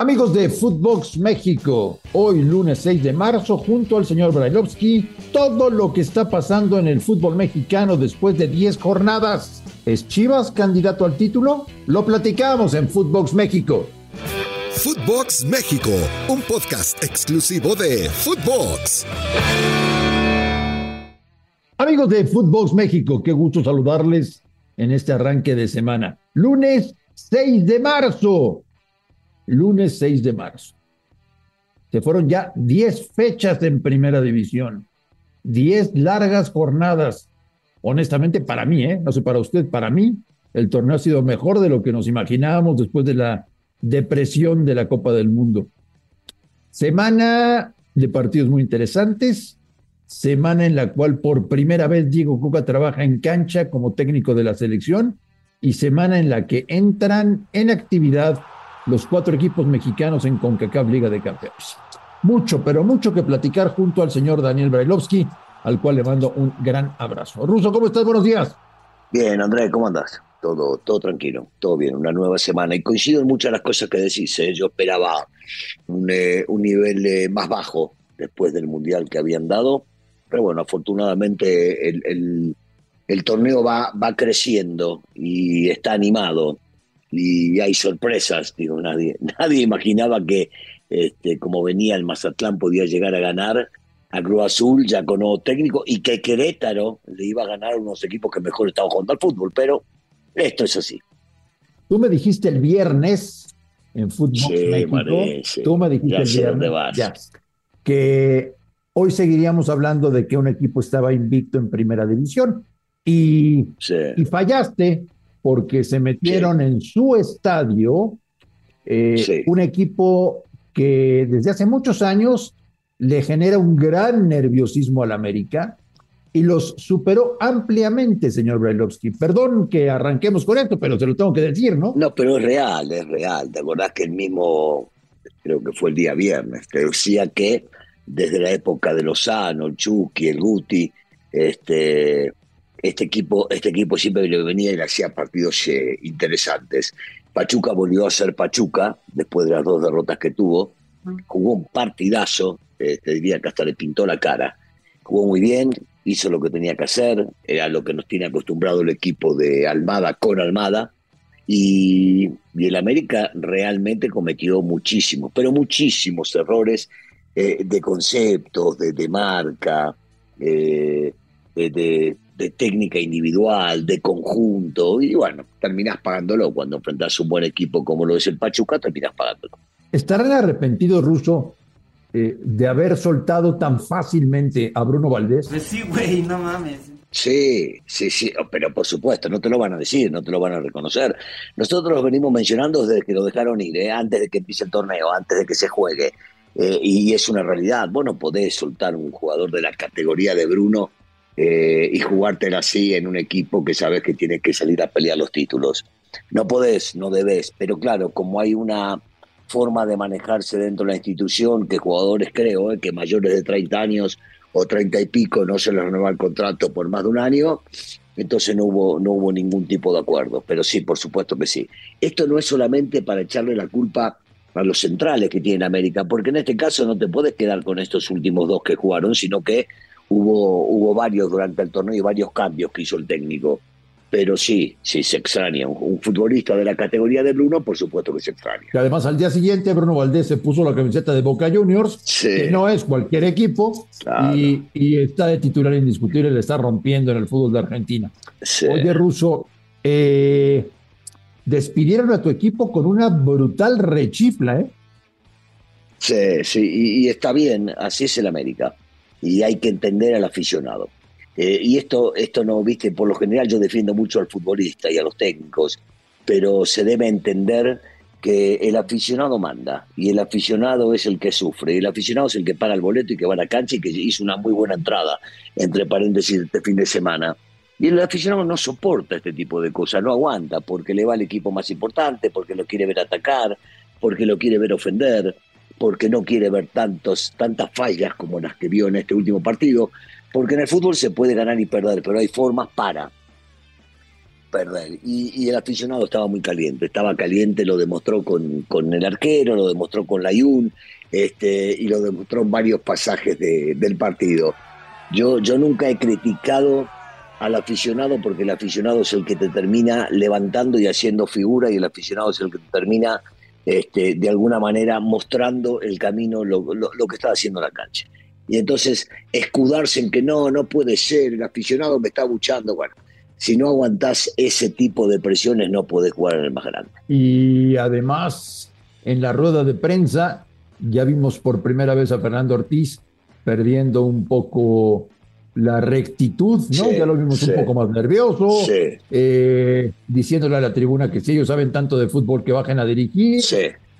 Amigos de Footbox México, hoy lunes 6 de marzo, junto al señor Brailovsky, todo lo que está pasando en el fútbol mexicano después de 10 jornadas. ¿Es Chivas candidato al título? Lo platicamos en Footbox México. Footbox México, un podcast exclusivo de Footbox. Amigos de Footbox México, qué gusto saludarles en este arranque de semana. Lunes 6 de marzo lunes 6 de marzo. Se fueron ya 10 fechas en primera división, 10 largas jornadas. Honestamente, para mí, ¿eh? no sé para usted, para mí, el torneo ha sido mejor de lo que nos imaginábamos después de la depresión de la Copa del Mundo. Semana de partidos muy interesantes, semana en la cual por primera vez Diego Cuca trabaja en cancha como técnico de la selección y semana en la que entran en actividad los cuatro equipos mexicanos en CONCACAF Liga de Campeones. Mucho, pero mucho que platicar junto al señor Daniel Brailovsky, al cual le mando un gran abrazo. Ruso, ¿cómo estás? Buenos días. Bien, Andrés, ¿cómo andas? Todo, todo tranquilo, todo bien, una nueva semana. Y coincido en muchas de las cosas que decís. ¿eh? Yo esperaba un, eh, nivel eh, más bajo después del Mundial que habían dado, pero bueno, afortunadamente el, el torneo va, va creciendo y está animado y hay sorpresas. Digo, nadie, nadie imaginaba que este, como venía el Mazatlán podía llegar a ganar a Cruz Azul ya con nuevo técnico y que Querétaro le iba a ganar a unos equipos que mejor estaban jugando al fútbol, pero esto es así. Tú me dijiste el viernes en Fútbol México, tú me dijiste el viernes que hoy seguiríamos hablando de que un equipo estaba invicto en primera división y, y fallaste porque se metieron en su estadio eh, un equipo que desde hace muchos años le genera un gran nerviosismo al América y los superó ampliamente, señor Brailovsky. Perdón que arranquemos con esto, pero se lo tengo que decir, ¿no? No, pero es real, es real. ¿Te acordás que el mismo, creo que fue el día viernes, te decía que desde la época de Lozano, el Chucky, el Guti, este, este equipo, este equipo siempre le venía y le hacía partidos eh, interesantes. Pachuca volvió a ser Pachuca después de las dos derrotas que tuvo. Jugó un partidazo, eh, te diría que hasta le pintó la cara. Jugó muy bien, hizo lo que tenía que hacer, era lo que nos tiene acostumbrado el equipo de Almada con Almada. Y, el América realmente cometió muchísimos, pero muchísimos errores eh, de conceptos, de, marca, de, de técnica individual, de conjunto, y bueno, terminás pagándolo. Cuando enfrentás un buen equipo como lo es el Pachuca, terminás pagándolo. ¿Estarán arrepentidos, Russo, eh, de haber soltado tan fácilmente a Bruno Valdés? Pues sí, güey, no mames. Sí, sí, sí, pero por supuesto, no te lo van a decir, no te lo van a reconocer. Nosotros lo venimos mencionando desde que lo dejaron ir, ¿eh? antes de que empiece el torneo, antes de que se juegue. Eh, y es una realidad. Vos no podés soltar un jugador de la categoría de Bruno eh, y jugártela así en un equipo que sabes que tiene que salir a pelear los títulos. No podés, no debes, pero claro, como hay una forma de manejarse dentro de la institución que jugadores creo eh, que mayores de 30 años o 30 y pico no se les renueva el contrato por más de un año, entonces no hubo, no hubo ningún tipo de acuerdo. Pero sí, por supuesto que sí. Esto no es solamente para echarle la culpa a los centrales que tiene América, porque en este caso no te puedes quedar con estos últimos dos que jugaron, sino que hubo, hubo varios durante el torneo y varios cambios que hizo el técnico. Pero sí, sí, se extraña. Un, futbolista de la categoría de Bruno, por supuesto que se extraña. Y además, al día siguiente, Bruno Valdés se puso la camiseta de Boca Juniors, que no es cualquier equipo, y, está de titular indiscutible, le está rompiendo en el fútbol de Argentina. Oye, Russo, eh, despidieron a tu equipo con una brutal rechifla, ¿eh? Sí, sí, y está bien, así es el América y hay que entender al aficionado. Eh, y esto, esto no, viste, por lo general yo defiendo mucho al futbolista y a los técnicos, pero se debe entender que el aficionado manda y el aficionado es el que sufre. El aficionado es el que paga el boleto y que va a la cancha y que hizo una muy buena entrada, entre paréntesis, este fin de semana. Y el aficionado no soporta este tipo de cosas, no aguanta, porque le va al equipo más importante, porque lo quiere ver atacar, porque lo quiere ver ofender porque no quiere ver tantos, tantas fallas como las que vio en este último partido, porque en el fútbol se puede ganar y perder, pero hay formas para perder. Y, el aficionado estaba muy caliente, estaba caliente, lo demostró con, con el arquero, lo demostró con la Yun, este, y lo demostró en varios pasajes del partido. Yo, yo nunca he criticado al aficionado porque el aficionado es el que te termina levantando y haciendo figura y el aficionado es el que te termina este, de alguna manera mostrando el camino, lo, lo, que está haciendo la cancha. Y entonces escudarse en que no, no puede ser, el aficionado me está buchando, bueno, si no aguantás ese tipo de presiones no podés jugar en el más grande. Y además, en la rueda de prensa, ya vimos por primera vez a Fernando Ortiz perdiendo un poco la rectitud, ¿no? ya lo vimos un poco más nervioso, eh, diciéndole a la tribuna que si ellos saben tanto de fútbol que bajen a dirigir.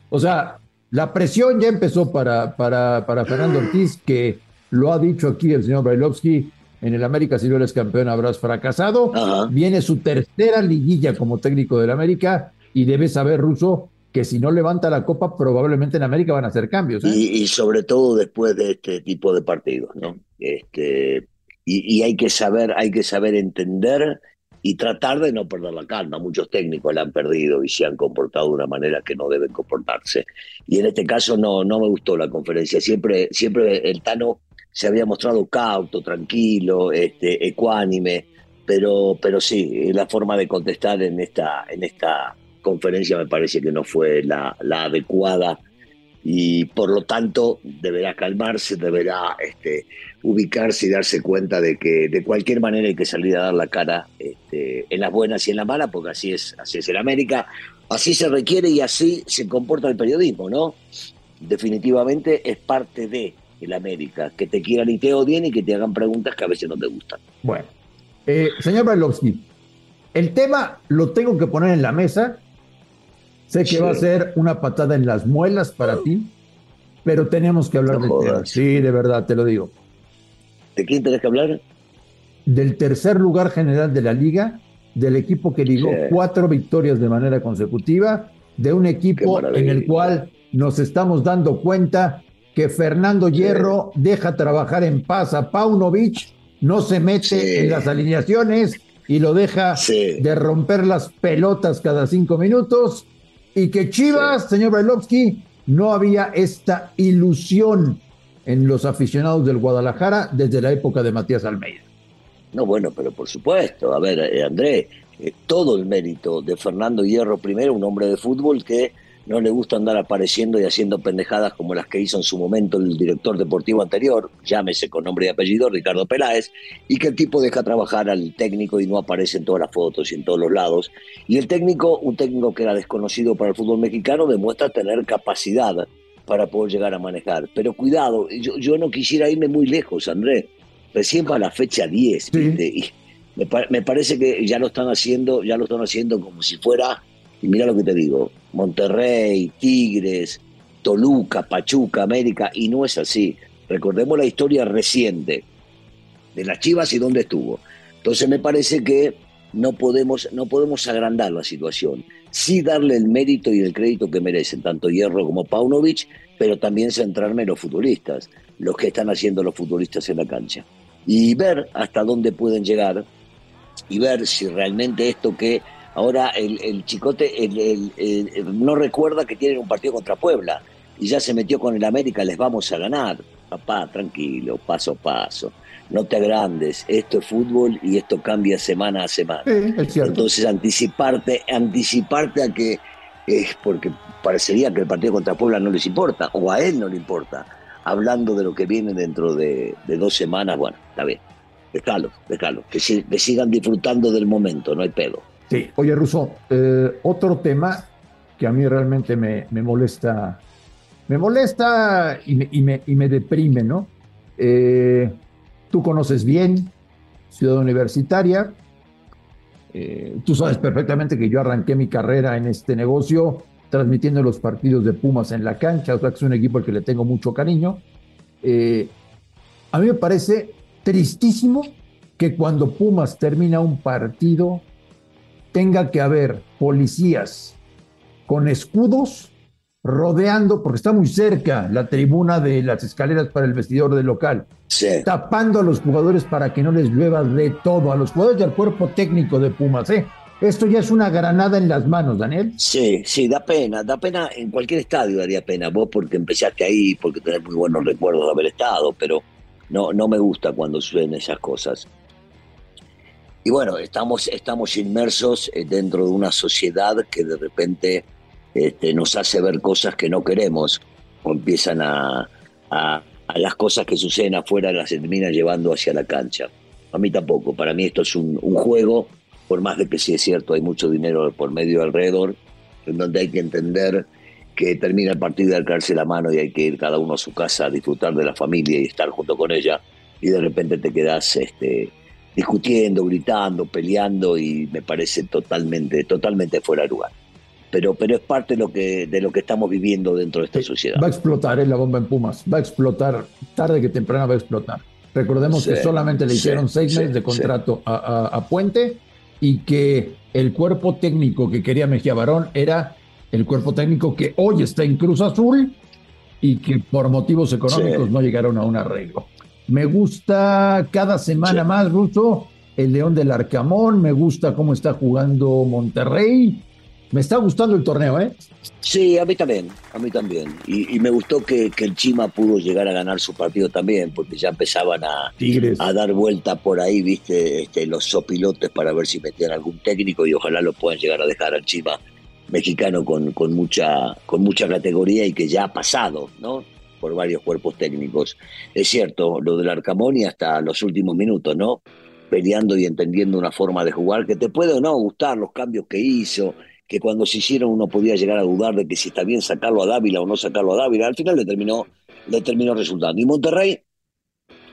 O sea, la presión ya empezó para, para, para Fernando Ortiz, que lo ha dicho aquí el señor Brailovsky, en el América si no eres campeón habrás fracasado. Viene su tercera liguilla como técnico del América y debe saber, Ruso, que si no levanta la copa, probablemente en América van a hacer cambios. ¿eh? Y, sobre todo después de este tipo de partidos, ¿no? Este, y, hay que saber, hay que saber entender y tratar de no perder la calma. Muchos técnicos la han perdido y se han comportado de una manera que no deben comportarse. Y en este caso no, no me gustó la conferencia. Siempre, siempre el Tano se había mostrado cauto, tranquilo, este, ecuánime, pero, pero sí, la forma de contestar en esta, en esta conferencia me parece que no fue la, la adecuada y por lo tanto deberá calmarse, deberá este, ubicarse y darse cuenta de que de cualquier manera hay que salir a dar la cara este, en las buenas y en las malas, porque así es, así es en América, así se requiere y así se comporta el periodismo, ¿no? Definitivamente es parte de el América, que te quieran y te odien y que te hagan preguntas que a veces no te gustan. Bueno, eh, señor Brailovsky, el tema lo tengo que poner en la mesa Sé que va a ser una patada en las muelas para ti, pero tenemos que hablar del tema. Sí, de verdad, te lo digo. ¿De quién tenés que hablar? Del tercer lugar general de la liga, del equipo que ligó cuatro victorias de manera consecutiva, de un equipo en el cual nos estamos dando cuenta que Fernando Hierro deja trabajar en paz a Paunovic, no se mete en las alineaciones y lo deja de romper las pelotas cada cinco minutos y que Chivas, señor Brailovsky, no había esta ilusión en los aficionados del Guadalajara desde la época de Matías Almeida. No, bueno, pero por supuesto, a ver, eh, André, eh, todo el mérito de Fernando Hierro primero, un hombre de fútbol que no le gusta andar apareciendo y haciendo pendejadas como las que hizo en su momento el director deportivo anterior, llámese con nombre y apellido, Ricardo Peláez, y que el tipo deja trabajar al técnico y no aparece en todas las fotos y en todos los lados. Y el técnico, un técnico que era desconocido para el fútbol mexicano, demuestra tener capacidad para poder llegar a manejar. Pero cuidado, yo, yo no quisiera irme muy lejos, André. Recién para la fecha 10, Y me, me parece que ya lo están haciendo, ya lo están haciendo como si fuera y mira lo que te digo, Monterrey, Tigres, Toluca, Pachuca, América, y no es así. Recordemos la historia reciente de las Chivas y dónde estuvo. Entonces me parece que no podemos, no podemos agrandar la situación. Sí darle el mérito y el crédito que merecen tanto Hierro como Paunovic, pero también centrarme en los futbolistas, los que están haciendo los futbolistas en la cancha. Y ver hasta dónde pueden llegar y ver si realmente esto que Ahora el, Chicote no recuerda que tienen un partido contra Puebla y ya se metió con el América, les vamos a ganar. Papá, tranquilo, paso a paso. No te agrandes, esto es fútbol y esto cambia semana a semana. Entonces anticiparte, anticiparte a que es porque parecería que el partido contra Puebla no les importa, o a él no le importa, hablando de lo que viene dentro de, dos semanas, bueno, está bien, déjalo, déjalo, que, que sigan disfrutando del momento, no hay pedo. Sí, oye, Russo, eh, otro tema que a mí realmente me, molesta, me molesta y me, y me, deprime, ¿no? Eh, tú conoces bien Ciudad Universitaria, eh, tú sabes perfectamente que yo arranqué mi carrera en este negocio transmitiendo los partidos de Pumas en la cancha, o sea que es un equipo al que le tengo mucho cariño. a mí me parece tristísimo que cuando Pumas termina un partido tenga que haber policías con escudos rodeando, porque está muy cerca la tribuna de las escaleras para el vestidor del local, tapando a los jugadores para que no les llueva de todo, a los jugadores del cuerpo técnico de Pumas, ¿eh? Esto ya es una granada en las manos, Daniel. Sí, sí, da pena, da pena, en cualquier estadio daría pena, vos porque empezaste ahí, porque tenés muy buenos recuerdos de haber estado, pero no, no me gusta cuando suceden esas cosas. Y bueno, estamos, estamos inmersos eh, dentro de una sociedad que de repente este, nos hace ver cosas que no queremos, o empiezan a, a, las cosas que suceden afuera las terminan llevando hacia la cancha. A mí tampoco, para mí esto es un, juego, por más de que sí es cierto, hay mucho dinero por medio alrededor, en donde hay que entender que termina el partido y darse la mano y hay que ir cada uno a su casa a disfrutar de la familia y estar junto con ella y de repente te quedas este, discutiendo, gritando, peleando y me parece totalmente, totalmente fuera de lugar. Pero, pero es parte de lo, que, de lo que estamos viviendo dentro de esta sociedad. Va a explotar ¿eh? la bomba en Pumas, va a explotar, tarde que temprano va a explotar. Recordemos que solamente le hicieron seis meses de contrato a, a, Puente y que el cuerpo técnico que quería Mejía Barón era el cuerpo técnico que hoy está en Cruz Azul y que por motivos económicos no llegaron a un arreglo. Me gusta cada semana más, Ruso, el León del Arcamón, me gusta cómo está jugando Monterrey. Me está gustando el torneo, ¿eh? Sí, a mí también, a mí también. Y, me gustó que, el Chima pudo llegar a ganar su partido también, porque ya empezaban a, a dar vuelta por ahí, viste, este, los sopilotes para ver si metían algún técnico y ojalá lo puedan llegar a dejar al Chima mexicano con, con, mucha, con mucha categoría y que ya ha pasado, ¿no? Por varios cuerpos técnicos. Es cierto, lo del Arcamón y hasta los últimos minutos, ¿no? Peleando y entendiendo una forma de jugar que te puede o no gustar los cambios que hizo, que cuando se hicieron uno podía llegar a dudar de que si está bien sacarlo a Dávila o no sacarlo a Dávila. Al final le terminó, le terminó resultando. Y Monterrey,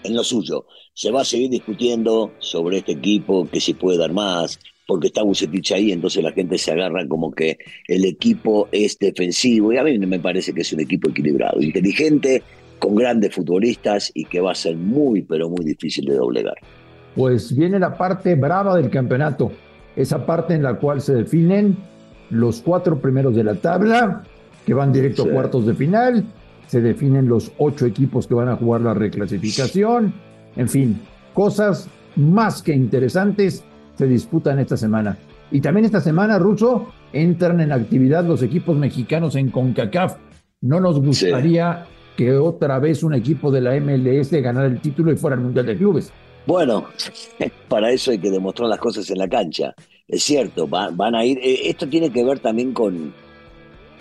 en lo suyo, se va a seguir discutiendo sobre este equipo, que si puede dar más, porque está Bucetich ahí, entonces la gente se agarra como que el equipo es defensivo, y a mí me parece que es un equipo equilibrado, inteligente, con grandes futbolistas y que va a ser muy, pero muy difícil de doblegar. Pues viene la parte brava del campeonato, esa parte en la cual se definen los cuatro primeros de la tabla, que van directo a cuartos de final, se definen los ocho equipos que van a jugar la reclasificación, en fin, cosas más que interesantes se disputan esta semana. Y también esta semana, Ruso, entran en actividad los equipos mexicanos en CONCACAF. No nos gustaría que otra vez un equipo de la MLS ganara el título y fuera el Mundial de Clubes. Bueno, para eso hay que demostrar las cosas en la cancha. Es cierto, van, a ir. Eh, esto tiene que ver también con,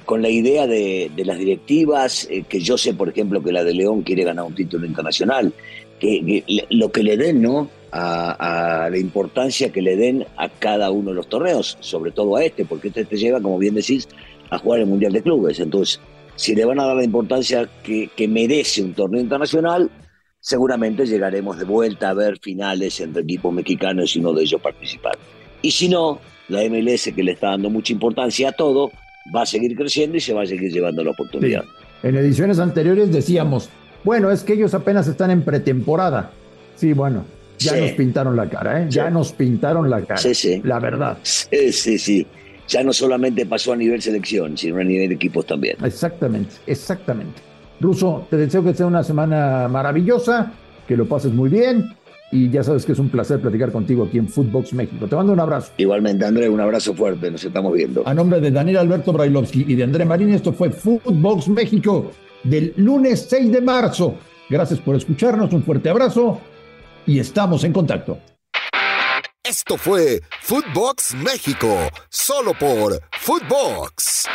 con la idea de, las directivas, eh, que yo sé, por ejemplo, que la de León quiere ganar un título internacional, que lo que le den, ¿no? A, la importancia que le den a cada uno de los torneos, sobre todo a este, porque este te lleva, como bien decís, a jugar el Mundial de Clubes. Entonces, si le van a dar la importancia que, merece un torneo internacional, seguramente llegaremos de vuelta a ver finales entre equipos mexicanos y uno de ellos participar. Y si no, la MLS, que le está dando mucha importancia a todo, va a seguir creciendo y se va a seguir llevando la oportunidad. En ediciones anteriores decíamos, bueno, es que ellos apenas están en pretemporada. Sí, bueno, ya nos pintaron la cara, ¿eh? Ya nos pintaron la cara. Sí, sí. La verdad. Sí, sí, sí. Ya no solamente pasó a nivel selección, sino a nivel de equipos también. Exactamente, exactamente. Ruso, te deseo que sea una semana maravillosa, que lo pases muy bien y ya sabes que es un placer platicar contigo aquí en Footbox México. Te mando un abrazo. Igualmente, André, un abrazo fuerte, nos estamos viendo. A nombre de Daniel Alberto Brailovsky y de André Marín, esto fue Footbox México del lunes 6 de marzo. Gracias por escucharnos, un fuerte abrazo y estamos en contacto. Esto fue Footbox México, solo por Footbox.